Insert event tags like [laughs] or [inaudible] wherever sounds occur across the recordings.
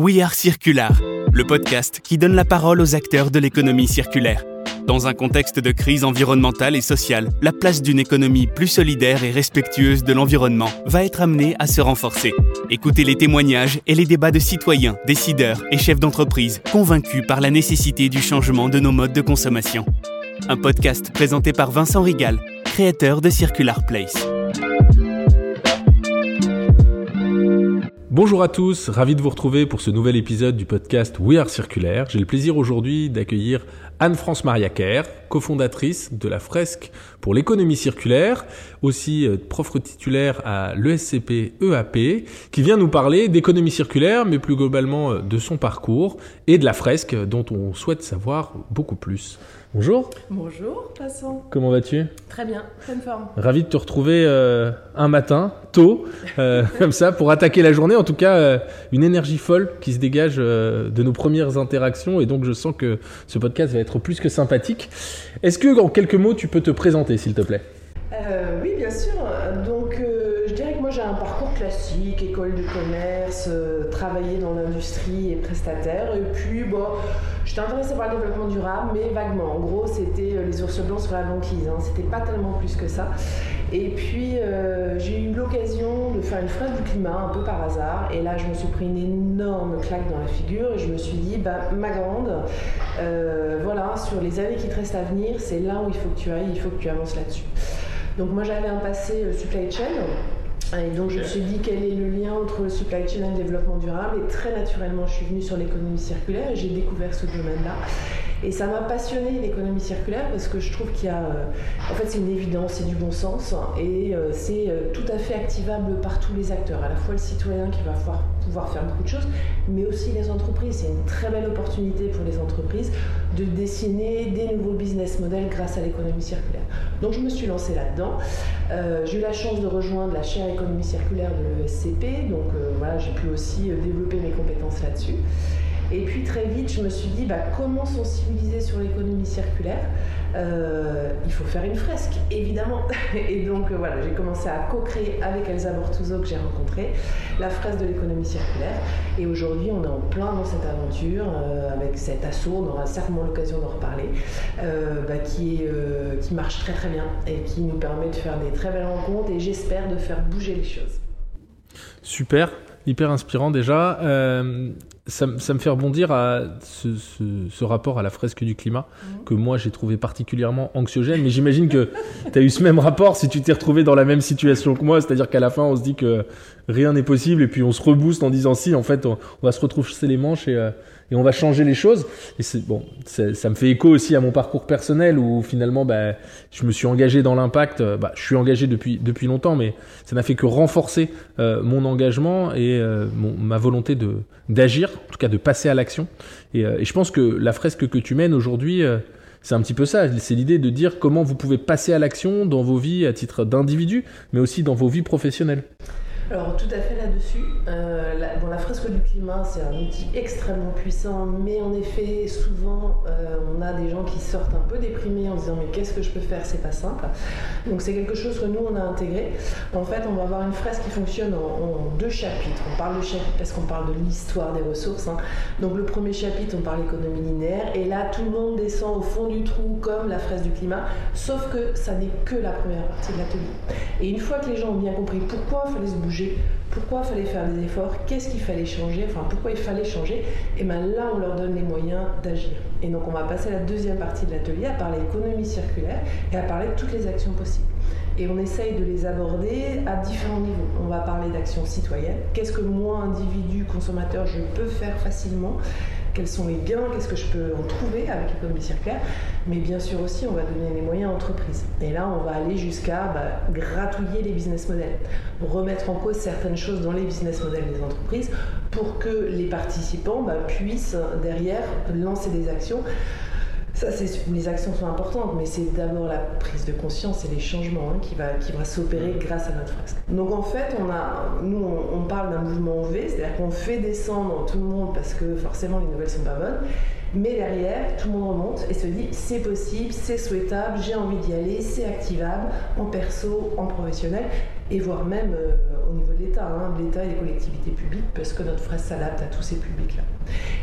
We Are Circular, le podcast qui donne la parole aux acteurs de l'économie circulaire. Dans un contexte de crise environnementale et sociale, la place d'une économie plus solidaire et respectueuse de l'environnement va être amenée à se renforcer. Écoutez les témoignages et les débats de citoyens, décideurs et chefs d'entreprise convaincus par la nécessité du changement de nos modes de consommation. Un podcast présenté par Vincent Rigal, créateur de Circular Place. Bonjour à tous, ravi de vous retrouver pour ce nouvel épisode du podcast We Are Circulaire. J'ai le plaisir aujourd'hui d'accueillir Anne-France Mariaquer, cofondatrice de la fresque pour l'économie circulaire, aussi euh, prof titulaire à l'ESCP EAP, qui vient nous parler d'économie circulaire, mais plus globalement euh, de son parcours et de la fresque dont on souhaite savoir beaucoup plus. Bonjour. Bonjour, passant. Comment vas-tu? Très bien, pleine forme. Ravi de te retrouver euh, un matin, tôt, euh, [laughs] comme ça, pour attaquer la journée. En tout cas, euh, une énergie folle qui se dégage de nos premières interactions. Et donc, je sens que ce podcast va être plus que sympathique. Est-ce que, en quelques mots, tu peux te présenter, s'il te plaît? Oui, bien sûr. Donc, je dirais que moi, j'ai un parcours classique, école de commerce, travailler dans l'industrie et prestataire. Et puis, bon J'étais intéressée par le développement durable, mais vaguement. En gros, c'était euh, les ours blancs sur la banquise. Hein. C'était pas tellement plus que ça. Et puis, euh, j'ai eu l'occasion de faire une phrase du climat un peu par hasard. Et là, je me suis pris une énorme claque dans la figure. Et je me suis dit, bah, ma grande, euh, voilà, sur les années qui te restent à venir, c'est là où il faut que tu ailles, il faut que tu avances là-dessus. Donc, moi, j'avais un passé supply chain. Et donc je me suis dit quel est le lien entre le supply chain et le développement durable. Et très naturellement je suis venue sur l'économie circulaire et j'ai découvert ce domaine-là. Et ça m'a passionné l'économie circulaire parce que je trouve qu'il y a, euh, en fait c'est une évidence, c'est du bon sens. Et euh, c'est euh, tout à fait activable par tous les acteurs, à la fois le citoyen qui va pouvoir, pouvoir faire beaucoup de choses, mais aussi les entreprises. C'est une très belle opportunité pour les entreprises de dessiner des nouveaux business models grâce à l'économie circulaire. Donc je me suis lancée là-dedans. j'ai eu la chance de rejoindre la chaire économie circulaire de l'ESCP, donc voilà, j'ai pu aussi développer mes compétences là-dessus. Et puis très vite, je me suis dit, bah, comment sensibiliser sur l'économie circulaire? Euh, Il faut faire une fresque, évidemment. [laughs] Et donc euh, voilà, j'ai commencé à co-créer avec Elsa Bortuzzo que j'ai rencontrée la fresque de l'économie circulaire. Et aujourd'hui, on est en plein dans cette aventure euh, avec cet assaut, on aura certainement l'occasion d'en reparler, bah, qui, qui marche très très bien et qui nous permet de faire des très belles rencontres et j'espère de faire bouger les choses. Super, hyper inspirant déjà ça, me fait rebondir à ce, rapport à la fresque du climat mhm. que moi j'ai trouvé particulièrement anxiogène. Mais j'imagine que tu as eu ce même rapport si tu t'es retrouvé dans la même situation que moi, c'est-à-dire qu'à la fin on se dit que rien n'est possible et puis on se rebooste en disant si en fait on, va se retrousser les manches et, euh, et on va changer les choses. Et c'est bon, ça me fait écho aussi à mon parcours personnel où finalement, bah, je me suis engagé dans l'impact. Euh, bah, je suis engagé depuis depuis longtemps, mais ça n'a fait que renforcer euh, mon engagement et euh, ma volonté de d'agir, en tout cas de passer à l'action. Et, et, je pense que la fresque que tu mènes aujourd'hui. c'est un petit peu ça, c'est l'idée de dire comment vous pouvez passer à l'action dans vos vies à titre d'individu, mais aussi dans vos vies professionnelles. Alors tout à fait là-dessus. Euh, la, bon, la fresque du climat, c'est un outil extrêmement puissant, mais en effet, souvent, euh, on a des gens qui sortent un peu déprimés en disant mais qu'est-ce que je peux faire? C'est pas simple. Donc c'est quelque chose que nous on a intégré. En fait, on va avoir une fresque qui fonctionne en, deux chapitres. On parle de chapitre parce qu'on parle de l'histoire des ressources. Hein. Donc le premier chapitre, on parle économie linéaire, et là tout le monde descend au fond du trou comme la fresque du climat, sauf que ça n'est que la première partie de l'atelier. Et une fois que les gens ont bien compris pourquoi il fallait se bouger pourquoi fallait faire des efforts, qu'est-ce qu'il fallait changer, enfin pourquoi il fallait changer, et bien là on leur donne les moyens d'agir. Et donc on va passer à la deuxième partie de l'atelier à parler économie circulaire et à parler de toutes les actions possibles. Et on essaye de les aborder à différents niveaux. On va parler d'actions citoyennes. Qu'est-ce que moi, individu, consommateur, je peux faire facilement? Quels sont les gains, qu'est-ce que je peux en trouver avec l'économie circulaire, mais bien sûr aussi on va donner les moyens à l'entreprise. Et là on va aller jusqu'à bah, gratouiller les business models, remettre en cause certaines choses dans les business models des entreprises pour que les participants bah, puissent derrière lancer des actions ça, les actions sont importantes, mais c'est d'abord la prise de conscience et les changements hein, qui va, qui va s'opérer grâce à notre fresque. Donc en fait, on a, nous, on, parle d'un mouvement V, c'est-à-dire qu'on fait descendre tout le monde parce que forcément les nouvelles sont pas bonnes. Mais derrière, tout le monde remonte et se dit c'est possible, c'est souhaitable, j'ai envie d'y aller, c'est activable en perso, en professionnel et voire même euh, au niveau de l'État, hein, l'État et les collectivités publiques, parce que notre fresque s'adapte à tous ces publics-là.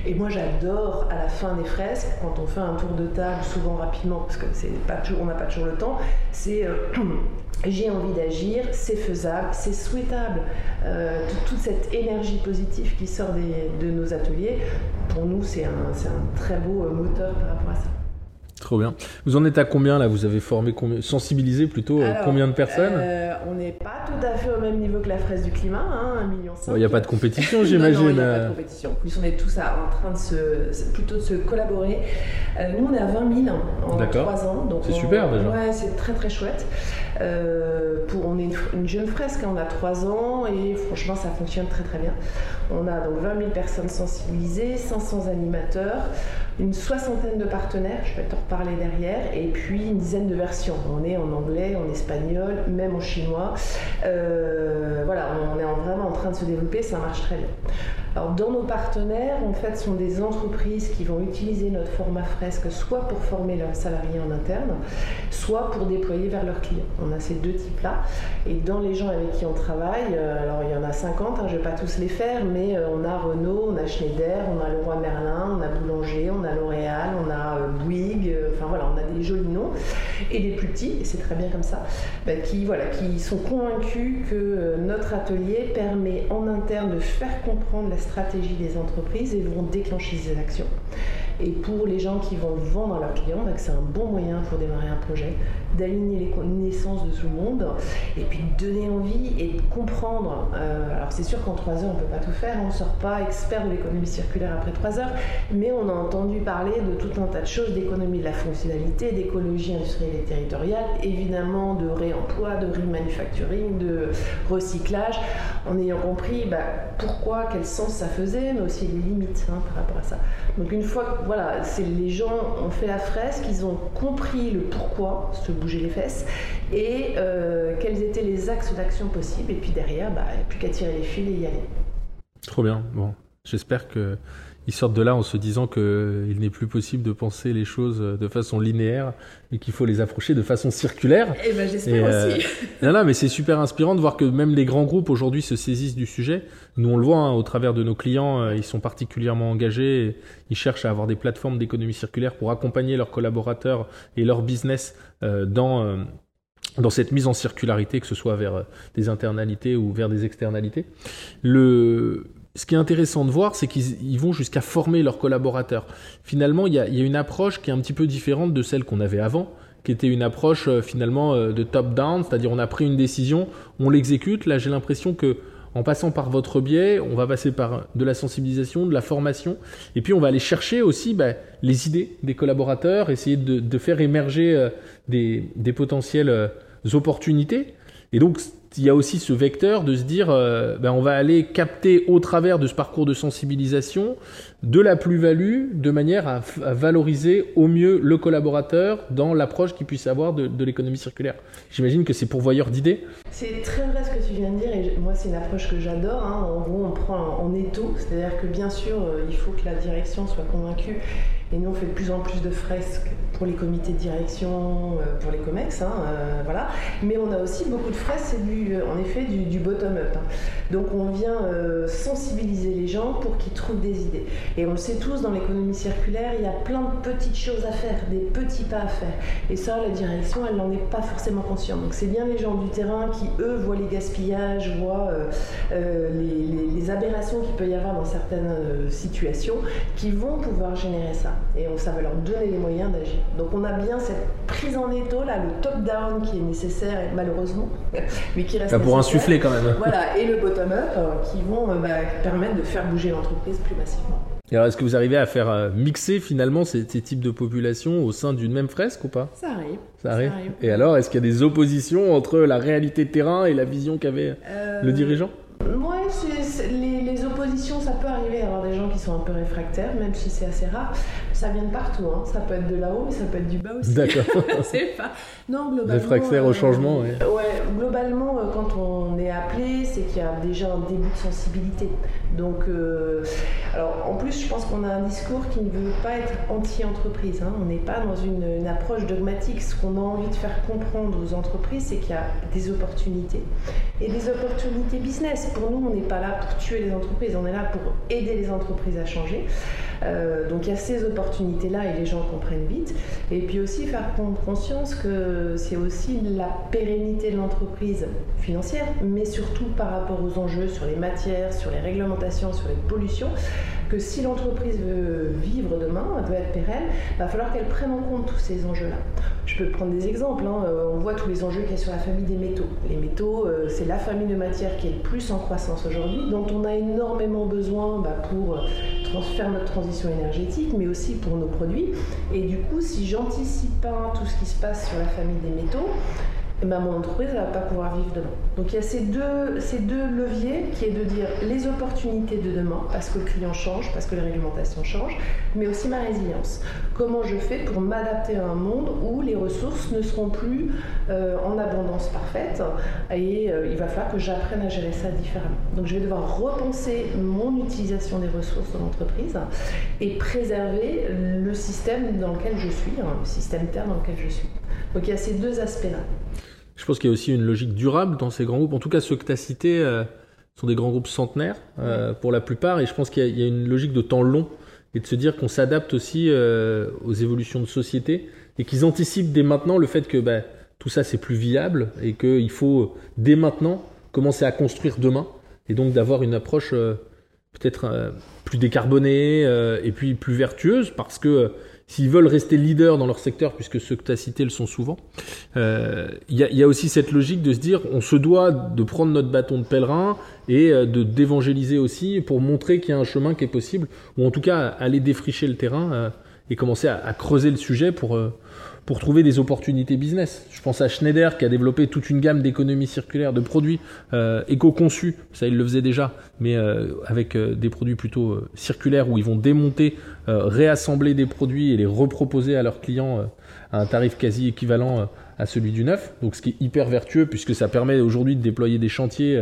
Et moi, j'adore à la fin des fresques, quand on fait un tour de table, souvent rapidement, parce que c'est pas toujours, on n'a pas toujours le temps, c'est euh, [clears throat] j'ai envie d'agir, c'est faisable, c'est souhaitable. Euh, toute cette énergie positive qui sort de nos ateliers, pour nous, c'est un, un, très beau euh, moteur par rapport à ça. Trop bien. Vous en êtes à combien là? Vous avez formé combien Sensibilisé plutôt euh, combien de personnes? euh, On n'est pas tout à fait au même niveau que la fraise du climat, hein, 1,5 million. Il n'y a pas de compétition, [laughs] j'imagine. Il n'y a pas de compétition. En plus, on est tous en train de se, plutôt de se collaborer. Euh, nous, on est à 20 000 en 3 ans. C'est super déjà. Ouais, c'est très très chouette. pour, on est une, jeune fresque, hein, on a 3 ans et franchement, ça fonctionne très très bien. On a donc 20 000 personnes sensibilisées, 500 animateurs une soixantaine de partenaires, je vais te reparler derrière, et puis une dizaine de versions. On est en anglais, en espagnol, même en chinois. Euh, voilà, on est vraiment en train de se développer, ça marche très bien. Alors, dans nos partenaires, en fait, sont des entreprises qui vont utiliser notre format fresque soit pour former leurs salariés en interne, soit pour déployer vers leurs clients. On a ces deux types-là. Et dans les gens avec qui on travaille, euh, alors il y en a 50, hein, je ne vais pas tous les faire, mais euh, on a Renault, on a Schneider, on a Leroy Merlin, on a Boulanger, on a L'Oréal, on a euh, Bouygues, enfin voilà, on a des jolis noms. Et des plus petits, et c'est très bien comme ça, bah, qui, voilà, qui sont convaincus que notre atelier permet en interne de faire comprendre la stratégie des entreprises et vont déclencher ces actions. Et pour les gens qui vont vendre à leurs clients, bah, c'est un bon moyen pour démarrer un projet, d'aligner les connaissances de tout le monde et puis de donner envie et de comprendre. Euh, alors c'est sûr qu'en trois heures on ne peut pas tout faire, on ne sort pas expert de l'économie circulaire après trois heures, mais on a entendu parler de tout un tas de choses, d'économie de la fonctionnalité, d'écologie industrielle et territoriale, évidemment de réemploi, de remanufacturing, de recyclage, en ayant compris bah, pourquoi, quel sens ça faisait, mais aussi les limites hein, par rapport à ça. Donc une fois que voilà, les gens ont fait la fresque, ils ont compris le pourquoi, se bouger les fesses, et euh, quels étaient les axes d'action possibles, et puis derrière, bah, il n'y a plus qu'à tirer les fils et y aller. Trop bien. Bon, j'espère que ils sortent de là en se disant qu'il n'est plus possible de penser les choses de façon linéaire et qu'il faut les approcher de façon circulaire. Eh ben, j'espère euh, aussi. [laughs] non, non, mais c'est super inspirant de voir que même les grands groupes aujourd'hui se saisissent du sujet. Nous, on le voit hein, au travers de nos clients, euh, ils sont particulièrement engagés. Ils cherchent à avoir des plateformes d'économie circulaire pour accompagner leurs collaborateurs et leur business euh, dans dans cette mise en circularité, que ce soit vers des internalités ou vers des externalités. Le, ce qui est intéressant de voir, c'est qu'ils vont jusqu'à former leurs collaborateurs. Finalement, il y, a, une approche qui est un petit peu différente de celle qu'on avait avant, qui était une approche euh, finalement euh, de top-down, c'est-à-dire on a pris une décision, on l'exécute. Là, j'ai l'impression que en passant par votre biais, on va passer par de la sensibilisation, de la formation, et puis on va aller chercher aussi bah, les idées des collaborateurs, essayer de, faire émerger euh, des, des potentielles opportunités. Et donc, il y a aussi ce vecteur de se dire, euh, ben on va aller capter au travers de ce parcours de sensibilisation de la plus-value de manière à, valoriser au mieux le collaborateur dans l'approche qu'il puisse avoir de, l'économie circulaire. J'imagine que c'est pourvoyeur d'idées. C'est très vrai ce que tu viens de dire et moi c'est une approche que j'adore. Hein. En gros on prend en étau, c'est-à-dire que bien sûr euh, il faut que la direction soit convaincue et nous, on fait de plus en plus de fresques pour les comités de direction, euh, pour les COMEX, hein, euh, voilà. Mais on a aussi beaucoup de fresques, c'est en effet du, bottom-up. Hein. Donc on vient sensibiliser les gens pour qu'ils trouvent des idées. Et on le sait tous, dans l'économie circulaire, il y a plein de petites choses à faire, des petits pas à faire. Et ça, la direction, elle n'en est pas forcément consciente. Donc c'est bien les gens du terrain qui, eux, voient les gaspillages, voient les, les aberrations qu'il peut y avoir dans certaines situations, qui vont pouvoir générer ça et ça va leur donner les moyens d'agir. Donc on a bien cette prise en étau, là, le top-down qui est nécessaire, malheureusement, [laughs] mais qui reste. Ça pour insuffler quand même. Voilà, et le bottom-up euh, qui vont euh, bah, permettre de faire bouger l'entreprise plus massivement. Et alors, est-ce que vous arrivez à faire euh, mixer finalement ces, types de populations au sein d'une même fresque ou pas? Ça arrive. ça arrive. Et alors, est-ce qu'il y a des oppositions entre la réalité de terrain et la vision qu'avait le dirigeant? Ouais, les, les, oppositions, ça peut arriver. Alors déjà, gens qui sont un peu réfractaires, même si c'est assez rare. Ça vient de partout, hein. ça peut être de là-haut, mais ça peut être du bas aussi. D'accord. [laughs] pas... Non, globalement. Réfractaire au changement, oui. Ouais, globalement, quand on est appelé, c'est qu'il y a déjà un début de sensibilité. Donc, alors en plus, je pense qu'on a un discours qui ne veut pas être anti-entreprise. Hein. On n'est pas dans une, une approche dogmatique. Ce qu'on a envie de faire comprendre aux entreprises, c'est qu'il y a des opportunités et des opportunités business. Pour nous, on n'est pas là pour tuer les entreprises, on est là pour aider les entreprises à changer. Euh, donc il y a ces opportunités-là et les gens comprennent vite. Et puis aussi faire prendre conscience que c'est aussi la pérennité de l'entreprise financière, mais surtout par rapport aux enjeux sur les matières, sur les réglementations, sur les pollutions que si l'entreprise veut vivre demain, elle doit être pérenne, il va falloir qu'elle prenne en compte tous ces enjeux-là. Je peux prendre des exemples. Hein. Euh, on voit tous les enjeux qu'il y a sur la famille des métaux. Les métaux, euh, c'est la famille de matières qui est le plus en croissance aujourd'hui, dont on a énormément besoin bah, pour euh, faire notre transition énergétique, mais aussi pour nos produits. Et du coup, si j'anticipe pas tout ce qui se passe sur la famille des métaux, et ben mon entreprise ne va pas pouvoir vivre demain. Donc il y a ces deux, ces deux leviers qui est de dire les opportunités de demain, parce que le client change, parce que les réglementations changent, mais aussi ma résilience. Comment je fais pour m'adapter à un monde où les ressources ne seront plus euh, en abondance parfaite et euh, il va falloir que j'apprenne à gérer ça différemment. Donc je vais devoir repenser mon utilisation des ressources de l'entreprise et préserver le système dans lequel je suis, hein, le système Terre dans lequel je suis. Donc il y a ces deux aspects-là. Je pense qu'il y a aussi une logique durable dans ces grands groupes. En tout cas, ceux que tu as cités euh, sont des grands groupes centenaires euh, pour la plupart. Et je pense qu'il y, a une logique de temps long et de se dire qu'on s'adapte aussi euh, aux évolutions de société et qu'ils anticipent dès maintenant le fait que bah, tout ça, c'est plus viable et qu'il faut dès maintenant commencer à construire demain. Et donc d'avoir une approche peut-être plus décarbonée et puis plus vertueuse parce que s'ils veulent rester leaders dans leur secteur, puisque ceux que tu as cités le sont souvent, euh, il y, a aussi cette logique de se dire on se doit de prendre notre bâton de pèlerin et euh, de d'évangéliser aussi pour montrer qu'il y a un chemin qui est possible, ou en tout cas aller défricher le terrain euh, et commencer à, creuser le sujet pour pour trouver des opportunités business. Je pense à Schneider qui a développé toute une gamme d'économies circulaires, de produits euh, éco-conçus, ça il le faisait déjà, mais euh, avec euh, des produits plutôt euh, circulaires où ils vont démonter, réassembler des produits et les reproposer à leurs clients à un tarif quasi équivalent à celui du neuf. Donc ce qui est hyper vertueux puisque ça permet aujourd'hui de déployer des chantiers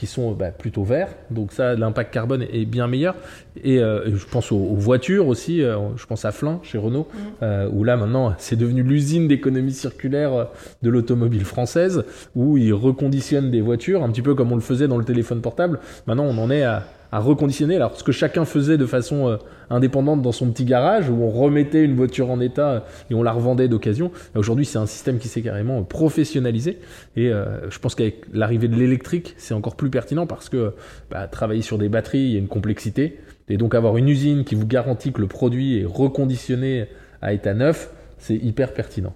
qui sont bah, plutôt verts. Donc ça, l'impact carbone est bien meilleur. Et euh, je pense aux, voitures aussi. Euh, je pense à Flin chez Renault, mm. euh, où là maintenant c'est devenu l'usine d'économie circulaire de l'automobile française, où ils reconditionnent des voitures, un petit peu comme on le faisait dans le téléphone portable. Maintenant, on en est à à reconditionner. Alors ce que chacun faisait de façon euh, indépendante dans son petit garage, où on remettait une voiture en état euh, et on la revendait d'occasion. Aujourd'hui, c'est un système qui s'est carrément professionnalisé. Et euh, je pense qu'avec l'arrivée de l'électrique, c'est encore plus pertinent parce que bah, travailler sur des batteries, il y a une complexité. Et donc avoir une usine qui vous garantit que le produit est reconditionné à état neuf, c'est hyper pertinent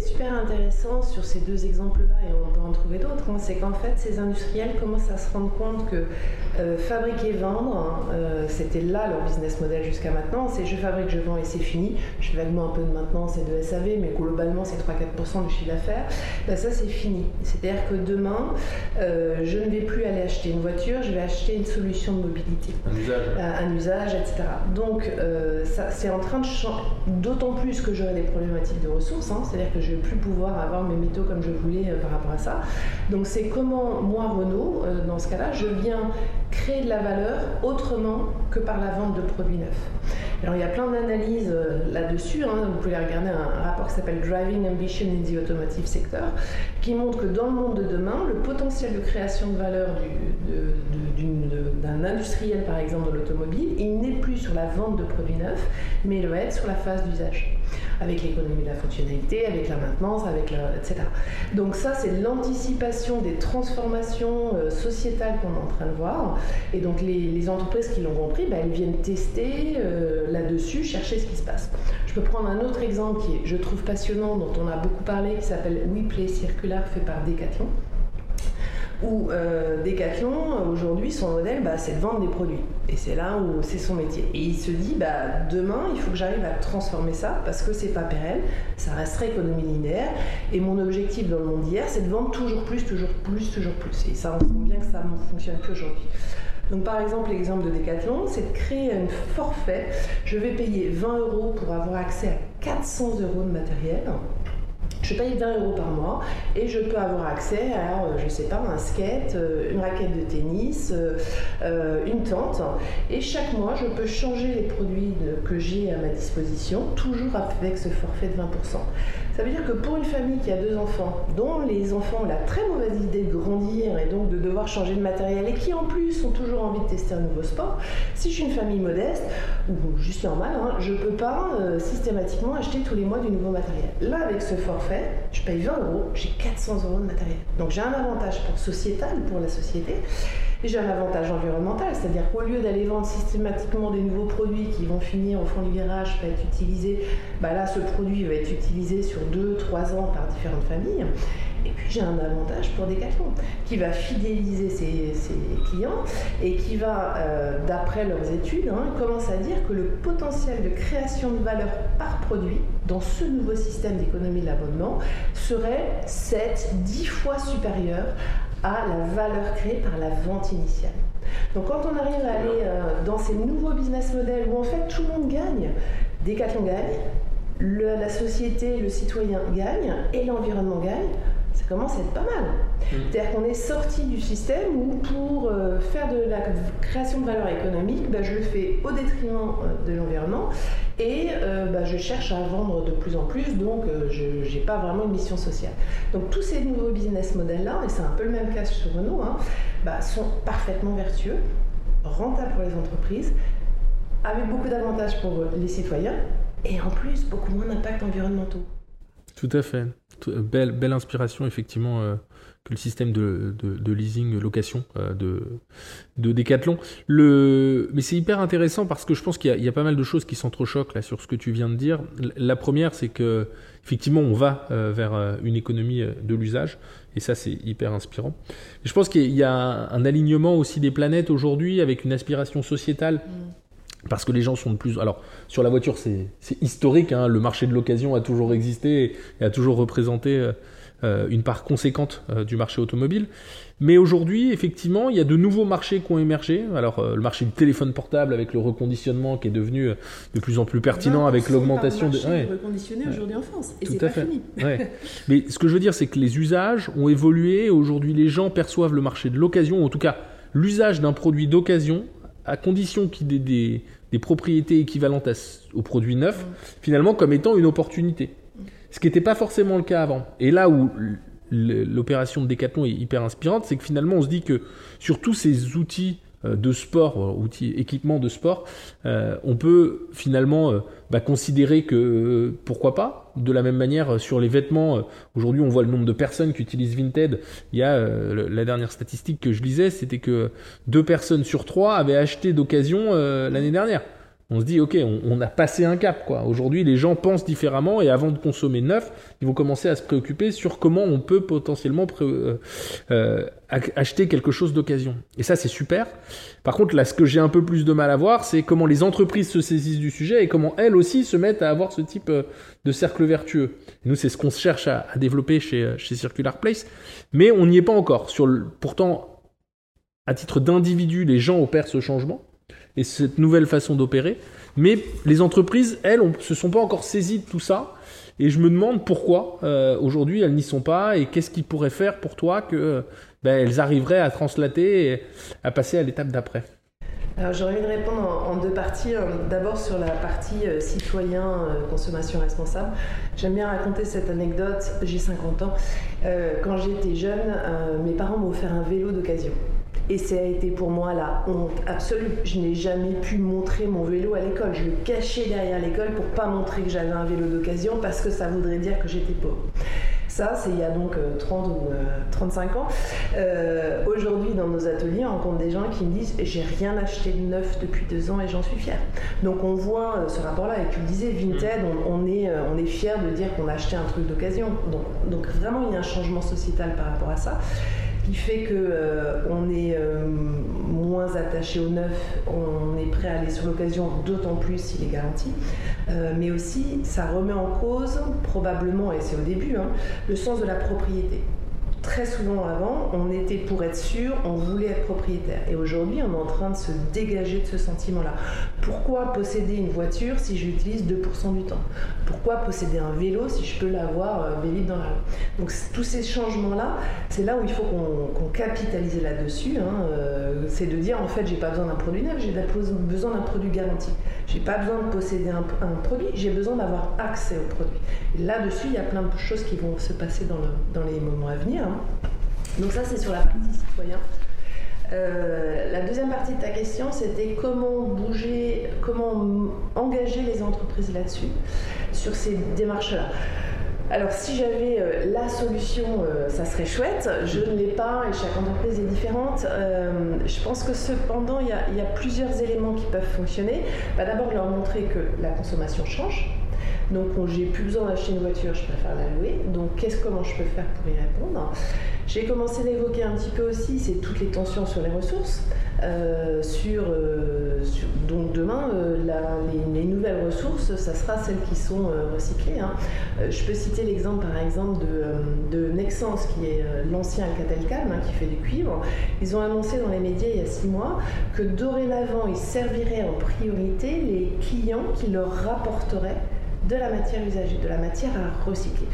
super intéressant sur ces deux exemples-là, et on peut en trouver d'autres, hein, c'est qu'en fait, ces industriels commencent à se rendre compte que euh, fabriquer, vendre, hein, euh, c'était là leur business model jusqu'à maintenant. C'est je fabrique, je vends et c'est fini. Je fais vaguement un peu de maintenance et de SAV, mais globalement, c'est 3-4% du chiffre d'affaires. Ben, ça, c'est fini. C'est-à-dire que demain, euh, je ne vais plus aller acheter une voiture, je vais acheter une solution de mobilité. Un usage. un usage, etc. Donc, ça, c'est en train de changer, d'autant plus que j'aurai des problématiques de ressources, hein, c'est-à-dire que je plus pouvoir avoir mes métaux comme je voulais euh, par rapport à ça. Donc c'est comment moi, Renault, euh, dans ce cas-là, je viens créer de la valeur autrement que par la vente de produits neufs. Alors il y a plein d'analyses euh, là-dessus, hein. vous pouvez regarder un, rapport qui s'appelle Driving Ambition in the Automotive Sector, qui montre que dans le monde de demain, le potentiel de création de valeur d'un industriel par exemple de l'automobile, il n'est plus sur la vente de produits neufs, mais il va être sur la phase d'usage avec l'économie de la fonctionnalité, avec la maintenance, avec etc. Donc ça, c'est l'anticipation des transformations euh, sociétales qu'on est en train de voir. Et donc les, entreprises qui l'ont compris, ben, elles viennent tester euh, là-dessus, chercher ce qui se passe. Je peux prendre un autre exemple qui est, je trouve passionnant, dont on a beaucoup parlé, qui s'appelle WePlay Circular, fait par Decathlon où euh, Decathlon, aujourd'hui, son modèle, bah, c'est de vendre des produits. Et c'est là où c'est son métier. Et il se dit, bah, demain, il faut que j'arrive à transformer ça parce que c'est pas pérenne, ça resterait économie linéaire. Et mon objectif dans le monde d'hier, c'est de vendre toujours plus, toujours plus, toujours plus. Et ça, on sent bien que ça ne fonctionne plus aujourd'hui. Donc par exemple, l'exemple de Decathlon, c'est de créer un forfait. Je vais payer 20 euros pour avoir accès à 400 euros de matériel. Je paye 20 euros par mois et je peux avoir accès à, euh, je sais pas, un skate, euh, une raquette de tennis, euh, une tente. Et chaque mois, je peux changer les produits que j'ai à ma disposition, toujours avec ce forfait de 20%. Ça veut dire que pour une famille qui a deux enfants, dont les enfants ont la très mauvaise idée de grandir et donc de devoir changer de matériel et qui en plus ont toujours envie de tester un nouveau sport, si je suis une famille modeste ou juste normale, hein, je ne peux pas euh, systématiquement acheter tous les mois du nouveau matériel. Là, avec ce forfait, je paye 20 euros, j'ai 400 euros de matériel. Donc j'ai un avantage pour sociétal, pour la société. J'ai un avantage environnemental, c'est-à-dire qu'au lieu d'aller vendre systématiquement des nouveaux produits qui vont finir au fond du virage, va être utilisé, bah là ce produit va être utilisé sur 2-3 ans par différentes familles. Et puis j'ai un avantage pour Decathlon qui va fidéliser ses, clients et qui va, euh, d'après leurs études, hein, commence à dire que le potentiel de création de valeur par produit dans ce nouveau système d'économie de l'abonnement serait 7-10 fois supérieur à la valeur créée par la vente initiale. Donc quand on arrive à aller euh, dans ces nouveaux business models où en fait tout le monde gagne, Decathlon gagne, la société, le citoyen gagne et l'environnement gagne, ça commence à être pas mal. Mm. C'est-à-dire qu'on est sorti du système où pour euh, faire de la création de valeur économique, bah, je le fais au détriment euh, de l'environnement et euh, bah, je cherche à vendre de plus en plus, donc je n'ai pas vraiment une mission sociale. Donc tous ces nouveaux business models-là, et c'est un peu le même cas sur Renault, hein, bah, sont parfaitement vertueux, rentables pour les entreprises, avec beaucoup d'avantages pour les citoyens et en plus beaucoup moins d'impacts environnementaux. Tout à fait. Euh, belle, inspiration, effectivement, euh, que le système de, leasing, location euh, de, de Decathlon. Mais c'est hyper intéressant parce que je pense qu'il y, a pas mal de choses qui s'entrechoquent sur ce que tu viens de dire. La première, c'est que effectivement, on va vers une économie de l'usage. Et ça, c'est hyper inspirant. je pense qu'il y a un alignement aussi des planètes aujourd'hui avec une aspiration sociétale. Mm parce que les gens sont de plus. Alors, sur la voiture, c'est historique. Hein. le marché de l'occasion a toujours existé et a toujours représenté euh, euh, une part conséquente euh, du marché automobile. Mais aujourd'hui, effectivement, il y a de nouveaux marchés qui ont émergé. Alors, le marché du téléphone portable avec le reconditionnement qui est devenu de plus en plus pertinent avec l'augmentation de. Ouais. reconditionné aujourd'hui en France. Et c'est pas fait. fini. [laughs] Mais ce que je veux dire, c'est que les usages ont évolué. Aujourd'hui, les gens perçoivent le marché de l'occasion, en tout cas, l'usage d'un produit d'occasion à condition qu'il ait des, des, propriétés équivalentes aux produits neufs, finalement comme étant une opportunité. Ce qui n'était pas forcément le cas avant. Et là où l'opération de Decathlon est hyper inspirante, c'est que finalement on se dit que sur tous ces outils de sport, euh, outils, équipements de sport, euh, on peut finalement bah, considérer que pourquoi pas. De la même manière, sur les vêtements, aujourd'hui on voit le nombre de personnes qui utilisent Vinted. Il y a la dernière statistique que je lisais, c'était que deux personnes sur trois avaient acheté d'occasion l'année dernière on se dit ok on, a passé un cap quoi. Aujourd'hui les gens pensent différemment et avant de consommer neuf, ils vont commencer à se préoccuper sur comment on peut potentiellement euh, euh, acheter quelque chose d'occasion. Et ça c'est super. Par contre là ce que j'ai un peu plus de mal à voir c'est comment les entreprises se saisissent du sujet et comment elles aussi se mettent à avoir ce type euh, de cercle vertueux. nous c'est ce qu'on cherche à, développer chez, Circular Place, mais on n'y est pas encore. Pourtant à titre d'individu les gens opèrent ce changement et cette nouvelle façon d'opérer. Mais les entreprises, elles, ne se sont pas encore saisies de tout ça. Et je me demande pourquoi euh, aujourd'hui elles n'y sont pas et qu'est-ce qu'ils pourraient faire pour toi que ben, elles arriveraient à translater et à passer à l'étape d'après. Alors j'aurais envie de répondre en, deux parties. Euh, d'abord sur la partie euh, citoyen, consommation responsable. J'aime bien raconter cette anecdote. J'ai 50 ans. quand j'étais jeune, mes parents m'ont offert un vélo d'occasion. Et ça a été pour moi la honte absolue. Je n'ai jamais pu montrer mon vélo à l'école. Je le cachais derrière l'école pour pas montrer que j'avais un vélo d'occasion parce que ça voudrait dire que j'étais pauvre. Ça, c'est il y a donc 30 euh, ou 35 euh, ans. Euh, aujourd'hui, dans nos ateliers, on rencontre des gens qui me disent J'ai rien acheté de neuf depuis deux ans et j'en suis fier. Donc, on voit ce rapport-là. Et tu le disais, Vinted, on, est, on est fier de dire qu'on a acheté un truc d'occasion. Donc, donc, vraiment, il y a un changement sociétal par rapport à ça qui fait qu'on euh, est euh, moins attaché au neuf, on est prêt à aller sur l'occasion, d'autant plus s'il est garanti. Euh, mais aussi, ça remet en cause, probablement, et c'est au début, hein, le sens de la propriété très souvent avant, on était pour être sûr, on voulait être propriétaire. Et aujourd'hui, on est en train de se dégager de ce sentiment-là. Pourquoi posséder une voiture si je l'utilise 2% du temps? Pourquoi posséder un vélo si je peux l'avoir euh, dans la rue? Donc tous ces changements-là, c'est là où il faut qu'on capitalise là-dessus. Hein, euh, c'est de dire en fait, j'ai pas besoin d'un produit neuf, j'ai besoin d'un produit garanti. J'ai pas besoin de posséder un, produit, j'ai besoin d'avoir accès au produit. Là-dessus, il y a plein de choses qui vont se passer dans, dans les moments à venir. Hein. Donc ça, c'est sur la partie citoyen. Euh, la deuxième partie de ta question, c'était comment bouger, comment engager les entreprises là-dessus, sur ces démarches-là. Alors si j'avais euh, la solution, euh, ça serait chouette. Je ne l'ai pas et chaque entreprise est différente. je pense que cependant, il y, a, plusieurs éléments qui peuvent fonctionner. Bah, d'abord, leur montrer que la consommation change. Donc j'ai plus besoin d'acheter une voiture, je préfère la louer. Donc qu'est-ce comment je peux faire pour y répondre? J'ai commencé d'évoquer un petit peu aussi, c'est toutes les tensions sur les ressources. Euh, euh, donc demain, euh, les, nouvelles ressources, ça sera celles qui sont recyclées. Hein. je peux citer l'exemple par exemple de, de qui est l'ancien Alcatel-Calm, hein, qui fait du cuivre. Ils ont annoncé dans les médias il y a six mois que dorénavant, ils serviraient en priorité les clients qui leur rapporteraient de la matière usagée, de la matière à recycler.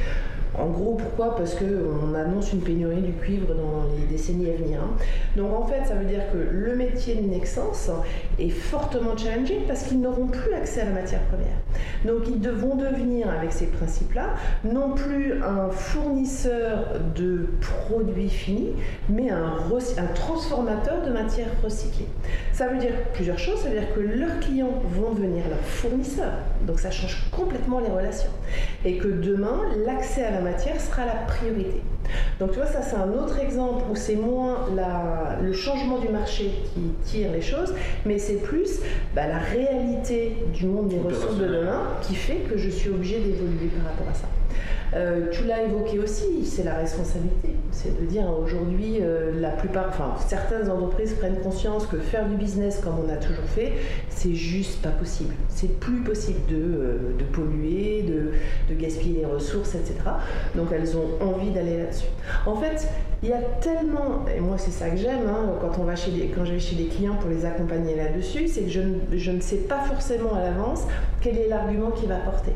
En gros, pourquoi? Parce qu'on annonce une pénurie du cuivre dans les décennies à venir. Hein. Donc en fait, ça veut dire que le métier de Nexens est fortement challengé parce qu'ils n'auront plus accès à la matière première. Donc ils devront devenir, avec ces principes-là, non plus un fournisseur de produits finis, mais un, un transformateur de matière recyclée. Ça veut dire plusieurs choses. Ça veut dire que leurs clients vont devenir leurs fournisseurs. Donc ça change complètement les relations. Et que demain, l'accès à la matière sera la priorité. Donc tu vois, ça c'est un autre exemple où c'est moins la, le changement du marché qui tire les choses, mais c'est plus bah, la réalité du monde des ressources de demain qui fait que je suis obligée d'évoluer par rapport à ça. Euh, tu l'as évoqué aussi, c'est la responsabilité. C'est de dire aujourd'hui, euh, la plupart, enfin certaines entreprises prennent conscience que faire du business comme on a toujours fait, c'est juste pas possible. C'est plus possible de, euh, polluer, de, gaspiller les ressources, etc. Donc elles ont envie d'aller là-dessus. En fait, il y a tellement, et moi c'est ça que j'aime, hein, quand, on va chez quand je vais chez des clients pour les accompagner là-dessus, c'est que je je ne sais pas forcément à l'avance quel est l'argument qui va porter.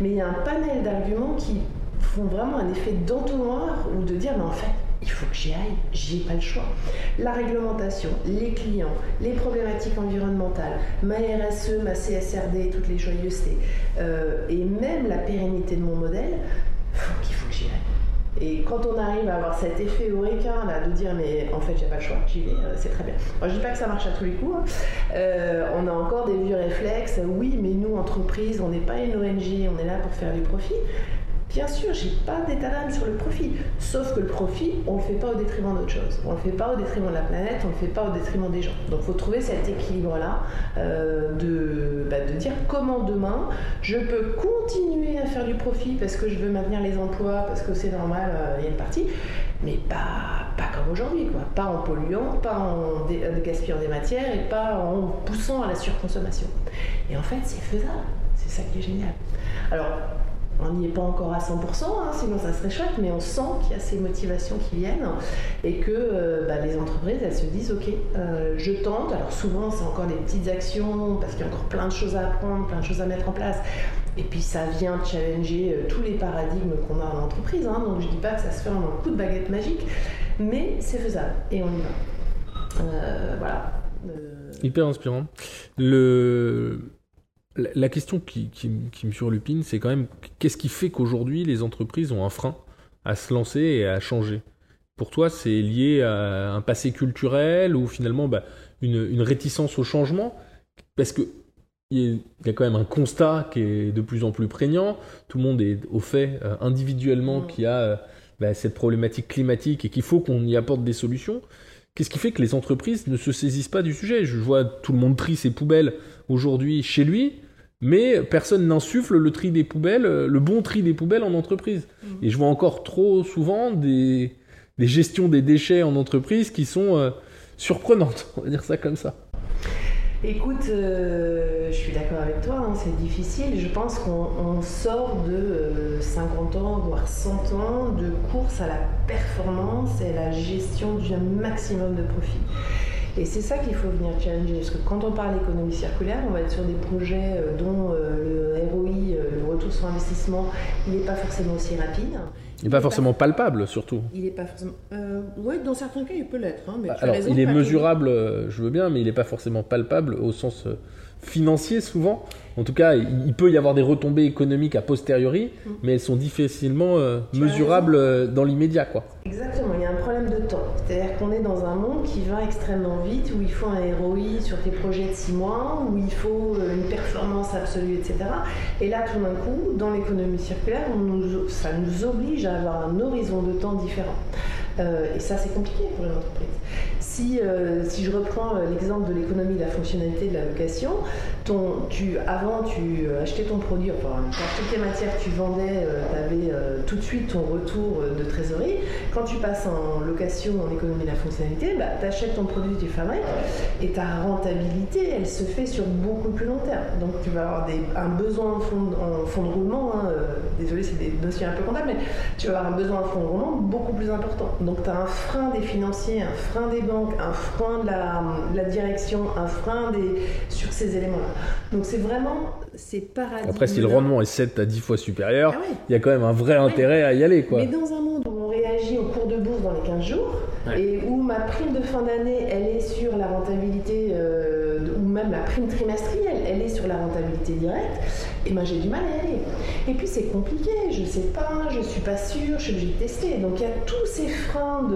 Mais il y a un panel d'arguments qui font vraiment un effet d'entonnoir ou de dire mais en fait il faut que j'y aille, j'ai pas le choix. La réglementation, les clients, les problématiques environnementales, ma RSE, ma CSRD, toutes les joyeusetés, euh, et même la pérennité de mon modèle, faut qu'il faut que j'y aille. Et quand on arrive à avoir cet effet eureka là, de dire mais en fait j'ai pas le choix, j'y vais, euh, c'est très bien. Moi je dis pas que ça marche à tous les coups. Hein. Euh, on a encore des vieux réflexes. Oui, mais nous entreprise, on n'est pas une ONG, on est là pour faire du profit. Bien sûr, j'ai pas d'état d'âme sur le profit. Sauf que le profit, on le fait pas au détriment d'autre chose. On le fait pas au détriment de la planète, on le fait pas au détriment des gens. Donc faut trouver cet équilibre-là euh, de, bah, de dire comment demain je peux continuer à faire du profit parce que je veux maintenir les emplois, parce que c'est normal, euh, il y a une partie, mais pas, pas comme aujourd'hui, quoi. Pas en polluant, pas en euh, gaspillant des matières et pas en poussant à la surconsommation. Et en fait, c'est faisable. C'est ça qui est génial. Alors, on n'y est pas encore à 100%, hein, sinon ça serait chouette, mais on sent qu'il y a ces motivations qui viennent et que euh, bah, les entreprises, elles se disent, OK, euh, je tente. Alors souvent, c'est encore des petites actions parce qu'il y a encore plein de choses à apprendre, plein de choses à mettre en place. Et puis ça vient challenger euh, tous les paradigmes qu'on a en entreprise. Hein. donc je ne dis pas que ça se fait en un coup de baguette magique, mais c'est faisable et on y va. voilà. Hyper inspirant. Le la question qui, me surlupine, c'est quand même qu'est-ce qui fait qu'aujourd'hui les entreprises ont un frein à se lancer et à changer? Pour toi, c'est lié à un passé culturel ou finalement bah, une, réticence au changement? Parce que il y a quand même un constat qui est de plus en plus prégnant. Tout le monde est au fait euh, individuellement qu'il y a euh, bah, cette problématique climatique et qu'il faut qu'on y apporte des solutions. Qu'est-ce qui fait que les entreprises ne se saisissent pas du sujet? Je vois tout le monde trie ses poubelles aujourd'hui chez lui, mais personne n'insuffle le tri des poubelles, le bon tri des poubelles en entreprise. Mmh. Et je vois encore trop souvent des, gestions des déchets en entreprise qui sont euh, surprenantes, [laughs] on va dire ça comme ça. Écoute, euh, je suis d'accord avec toi, hein, c'est difficile. Je pense qu'on sort de 50 ans, voire 100 ans de course à la performance et à la gestion d'un maximum de profit. Et c'est ça qu'il faut venir challenger, parce que quand on parle d'économie circulaire, on va être sur des projets euh, dont euh, le ROI, euh, le retour sur investissement, il n'est pas forcément aussi rapide. Il n'est pas forcément palpable, surtout. Il n'est pas forcément. oui, dans certains cas, il peut l'être. Hein, bah, alors, il est mesurable, je veux bien, mais il n'est pas forcément palpable au sens financier souvent. En tout cas, il peut y avoir des retombées économiques a posteriori, mm. mais elles sont difficilement euh, mesurables dans l'immédiat. Quoi. Exactement, il y a un problème de C'est-à-dire qu'on est dans un monde qui va extrêmement vite, où il faut un ROI sur tes projets de 6 mois, où il faut euh, une performance absolue, etc. Et là, tout d'un coup, dans l'économie circulaire, ça nous oblige à avoir un horizon de temps différent. et ça, c'est compliqué pour une entreprise. Si, si je reprends l'exemple de l'économie de la fonctionnalité de la location, tu, avant, tu achetais ton produit, enfin, toutes tes matières tu vendais, euh, tu avais euh, tout de suite ton retour euh, de trésorerie. Quand tu passes en location, en économie de la fonctionnalité, bah, tu achètes ton produit, tu fabriques, et ta rentabilité, elle se fait sur beaucoup plus long terme. Donc tu vas avoir un besoin en fond, de roulement, hein, désolé, c'est des dossiers un peu comptables, mais tu vas avoir un besoin en fond de roulement beaucoup plus important. Donc tu as un frein des financiers, un frein des banques, un frein de la, la direction, un frein des, sur ces éléments-là. Donc c'est vraiment ces paradigmes. Après, si le rendement est 7 à 10 fois supérieur, ah il y a quand même un vrai intérêt à y aller. Quoi. Mais dans un monde où on réagit au cours de bourse dans les 15 jours, et où ma prime de fin d'année, elle est sur la rentabilité, euh, ou même la prime trimestrielle, elle est sur la rentabilité directe, et ben j'ai du mal à y aller. Et puis c'est compliqué, je sais pas, je suis pas sûre, je suis obligée de tester. Donc il y a tous ces freins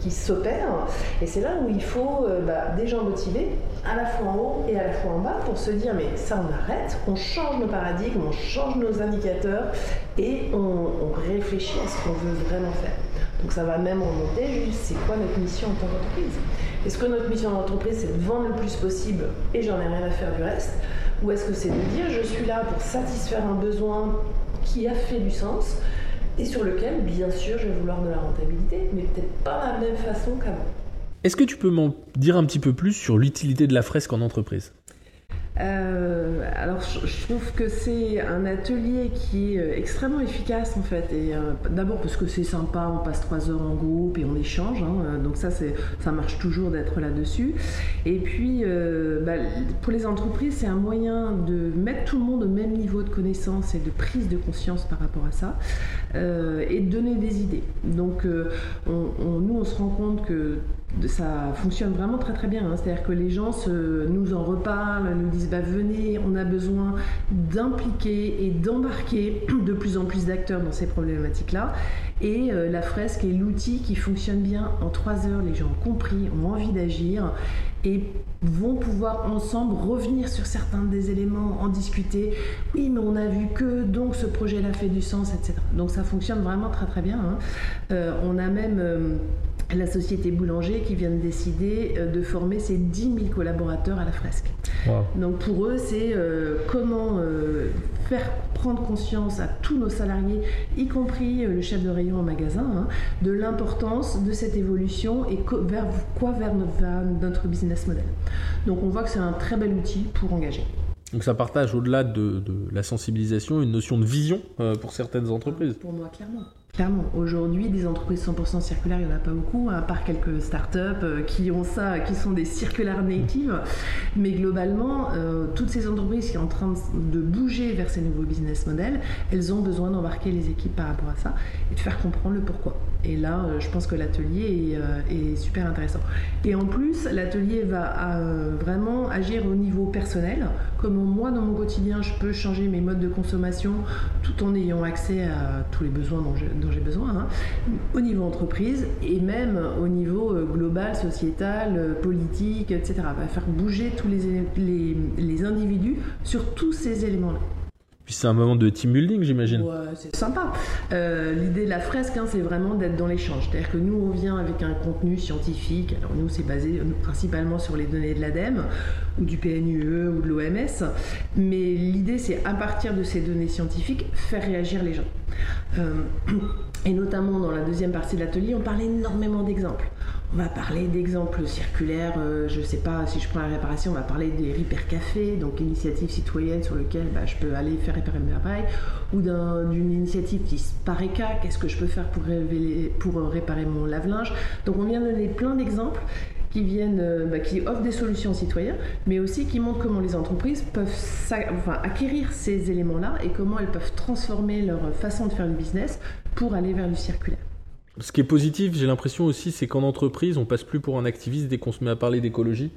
qui, s'opèrent, et c'est là où il faut euh, bah, des gens motivés, à la fois en haut et à la fois en bas, pour se dire mais ça on arrête, on change nos paradigmes, on change nos indicateurs, et on, on réfléchit à ce qu'on veut vraiment faire. Donc ça va même remonter juste c'est quoi notre mission en tant qu'entreprise. Est-ce que notre mission d'entreprise c'est de vendre le plus possible et j'en ai rien à faire du reste? Ou est-ce que c'est de dire je suis là pour satisfaire un besoin qui a fait du sens et sur lequel bien sûr je vais vouloir de la rentabilité, mais peut-être pas la même façon qu'avant. Est-ce que tu peux m'en dire un petit peu plus sur l'utilité de la fresque en entreprise? Euh, alors je, trouve que c'est un atelier qui est euh, extrêmement efficace en fait. Euh, d'abord parce que c'est sympa, on passe trois heures en groupe et on échange. Hein, donc ça, ça marche toujours d'être là-dessus. Et puis bah, pour les entreprises, c'est un moyen de mettre tout le monde au même niveau de connaissance et de prise de conscience par rapport à ça et de donner des idées. Donc nous, on se rend compte que ça fonctionne vraiment très très bien. Hein. C'est-à-dire que les gens nous en reparlent, nous disent bah, venez, on a besoin d'impliquer et d'embarquer de plus en plus d'acteurs dans ces problématiques-là. Et euh, la fresque est l'outil qui fonctionne bien. En trois heures, les gens ont compris, ont envie d'agir et vont pouvoir ensemble revenir sur certains des éléments, en discuter. Oui, mais on a vu que, donc ce projet-là fait du sens, etc. Donc ça fonctionne vraiment très très bien. Hein. Euh, on a même... Euh, la société Boulanger qui vient de décider euh, de former ses 10 000 collaborateurs à la fresque. Donc pour eux, c'est euh, comment euh, faire prendre conscience à tous nos salariés, y compris le chef de rayon au magasin, hein, de l'importance de cette évolution et vers quoi vers notre business model. Donc on voit que c'est un très bel outil pour engager. Donc ça partage au-delà de, la sensibilisation une notion de vision pour certaines entreprises. Pour moi, clairement. Clairement, aujourd'hui, des entreprises 100% circulaires, il n'y en a pas beaucoup, à part quelques startups euh, qui ont ça, qui sont des circulaires natives. Mais globalement, euh, toutes ces entreprises qui sont en train de bouger vers ces nouveaux business models, elles ont besoin d'embarquer les équipes par rapport à ça et de faire comprendre le pourquoi. Et là, euh, je pense que l'atelier est, super intéressant. Et en plus, l'atelier va vraiment agir au niveau personnel. Comment moi, dans mon quotidien, je peux changer mes modes de consommation tout en ayant accès à tous les besoins dont je dont j'ai besoin, hein, au niveau entreprise et même au niveau euh, global, sociétal, euh, politique, etc. Va faire bouger tous les, les, les individus sur tous ces éléments-là. Puis c'est un moment de team building, j'imagine. Ouais, c'est sympa. Euh, l'idée de la fresque, hein, c'est vraiment d'être dans l'échange. C'est-à-dire que nous, on vient avec un contenu scientifique. Alors nous, c'est basé principalement sur les données de l'ADEME ou du PNUE ou de l'OMS. Mais l'idée, c'est à partir de ces données scientifiques, faire réagir les gens. Euh, [clears throat] et notamment dans la deuxième partie de l'atelier, on parle énormément d'exemples. On va parler d'exemples circulaires, euh, je ne sais pas, si je prends la réparation, on va parler des Repair Café, donc initiative citoyenne sur laquelle bah, je peux aller faire réparer mes appareils, ou d'une initiative qui Pareca, qu'est-ce que je peux faire pour, pour réparer mon lave-linge. Donc on vient de donner plein d'exemples qui viennent, euh, bah, qui offrent des solutions aux citoyens, mais aussi qui montrent comment les entreprises peuvent acquérir ces éléments-là et comment elles peuvent transformer leur façon de faire du business pour aller vers du circulaire. Ce qui est positif, j'ai l'impression aussi, c'est qu'en entreprise, on passe plus pour un activiste dès qu'on se met à parler d'écologie.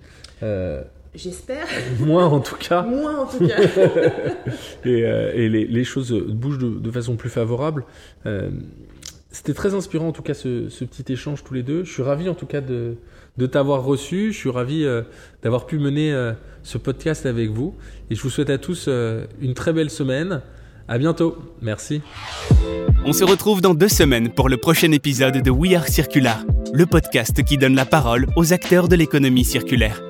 Euh, J'espère. Moi, en tout cas. Moi, en tout cas. [laughs] et, euh, et les, les, choses bougent de, de, façon plus favorable. Euh, C'était très inspirant, en tout cas, ce, ce, petit échange tous les deux. Je suis ravi, en tout cas, de, de t'avoir reçu. Je suis ravi euh, d'avoir pu mener euh, ce podcast avec vous. Et je vous souhaite à tous euh, une très belle semaine. À bientôt. Merci. On se retrouve dans deux semaines pour le prochain épisode de We Are Circular, le podcast qui donne la parole aux acteurs de l'économie circulaire.